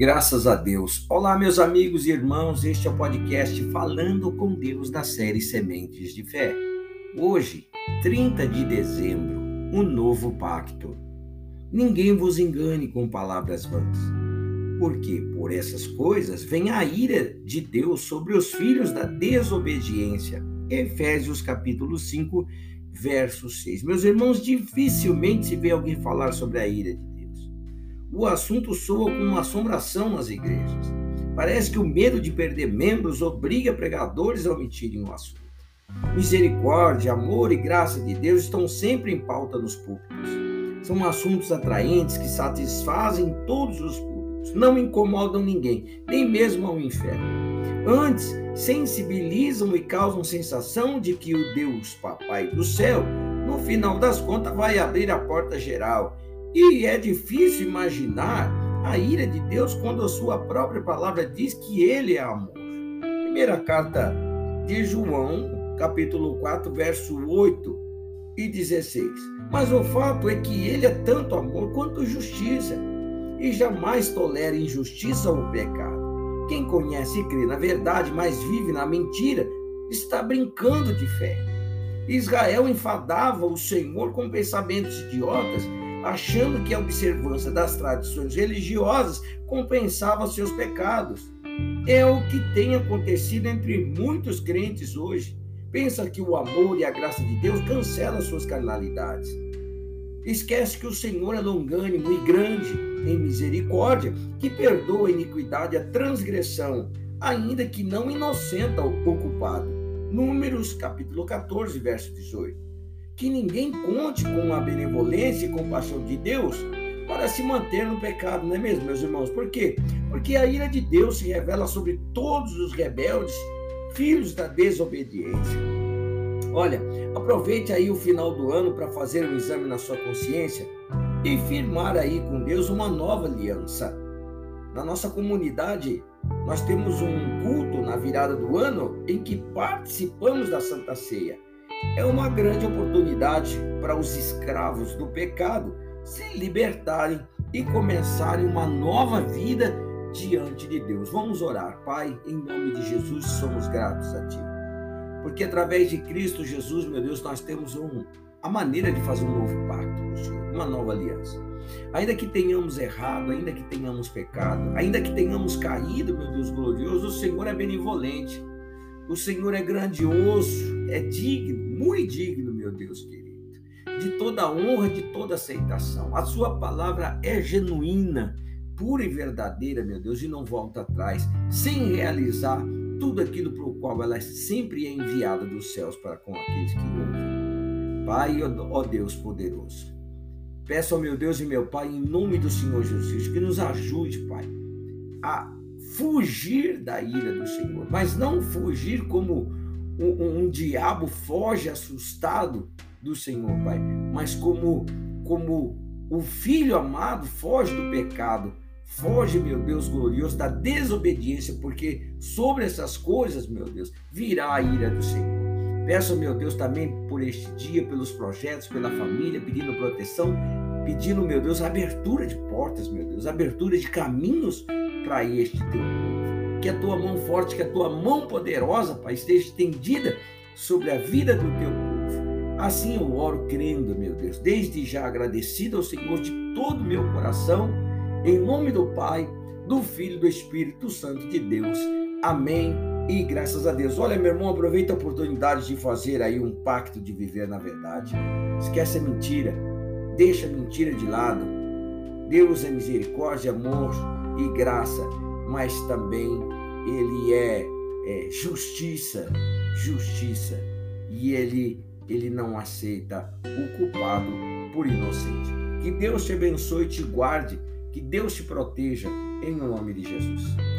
Graças a Deus. Olá, meus amigos e irmãos, este é o podcast Falando com Deus da série Sementes de Fé. Hoje, 30 de dezembro, um novo pacto. Ninguém vos engane com palavras vãs, porque por essas coisas vem a ira de Deus sobre os filhos da desobediência. Efésios capítulo 5, verso 6. Meus irmãos, dificilmente se vê alguém falar sobre a ira de o assunto soa como uma assombração nas igrejas. Parece que o medo de perder membros obriga pregadores a omitirem o assunto. Misericórdia, amor e graça de Deus estão sempre em pauta nos púlpitos. São assuntos atraentes que satisfazem todos os públicos, não incomodam ninguém, nem mesmo ao inferno. Antes, sensibilizam e causam sensação de que o Deus Papai do céu, no final das contas, vai abrir a porta geral e é difícil imaginar a ira de Deus quando a sua própria palavra diz que ele é amor. Primeira carta de João, capítulo 4, verso 8 e 16. Mas o fato é que ele é tanto amor quanto justiça e jamais tolera injustiça ou pecado. Quem conhece e crê na verdade, mas vive na mentira, está brincando de fé. Israel enfadava o Senhor com pensamentos idiotas achando que a observância das tradições religiosas compensava seus pecados. É o que tem acontecido entre muitos crentes hoje. Pensa que o amor e a graça de Deus cancelam suas carnalidades. Esquece que o Senhor é longânimo e grande em misericórdia, que perdoa a iniquidade e a transgressão, ainda que não inocenta o culpado. Números capítulo 14, verso 18 que ninguém conte com a benevolência e compaixão de Deus para se manter no pecado, não é mesmo, meus irmãos? Por quê? Porque a ira de Deus se revela sobre todos os rebeldes, filhos da desobediência. Olha, aproveite aí o final do ano para fazer um exame na sua consciência e firmar aí com Deus uma nova aliança. Na nossa comunidade, nós temos um culto na virada do ano em que participamos da Santa Ceia é uma grande oportunidade para os escravos do pecado se libertarem e começarem uma nova vida diante de Deus. Vamos orar, Pai, em nome de Jesus, somos gratos a Ti. Porque através de Cristo Jesus, meu Deus, nós temos um, a maneira de fazer um novo pacto uma nova aliança. Ainda que tenhamos errado, ainda que tenhamos pecado, ainda que tenhamos caído, meu Deus glorioso, o Senhor é benevolente. O Senhor é grandioso, é digno, muito digno, meu Deus querido, de toda honra, de toda aceitação. A sua palavra é genuína, pura e verdadeira, meu Deus, e não volta atrás, sem realizar tudo aquilo para o qual ela sempre é enviada dos céus para com aqueles que ouvem. Pai, ó Deus poderoso, peço ao meu Deus e meu Pai, em nome do Senhor Jesus, que nos ajude, Pai, a fugir da ira do Senhor, mas não fugir como um, um diabo foge assustado do Senhor, Pai, mas como como o filho amado foge do pecado, foge, meu Deus glorioso, da desobediência, porque sobre essas coisas, meu Deus, virá a ira do Senhor. Peço, meu Deus, também por este dia, pelos projetos, pela família, pedindo proteção, pedindo, meu Deus, abertura de portas, meu Deus, abertura de caminhos para este teu povo. Que a tua mão forte, que a tua mão poderosa, Pai, esteja estendida sobre a vida do teu povo. Assim eu oro crendo, meu Deus, desde já agradecido ao Senhor de todo o meu coração, em nome do Pai, do Filho e do Espírito Santo de Deus. Amém. E graças a Deus. Olha, meu irmão, aproveita a oportunidade de fazer aí um pacto de viver na verdade. Esquece a mentira. Deixa a mentira de lado. Deus é misericórdia, amor e graça, mas também ele é, é justiça, justiça. E ele, ele não aceita o culpado por inocente. Que Deus te abençoe e te guarde, que Deus te proteja, em nome de Jesus.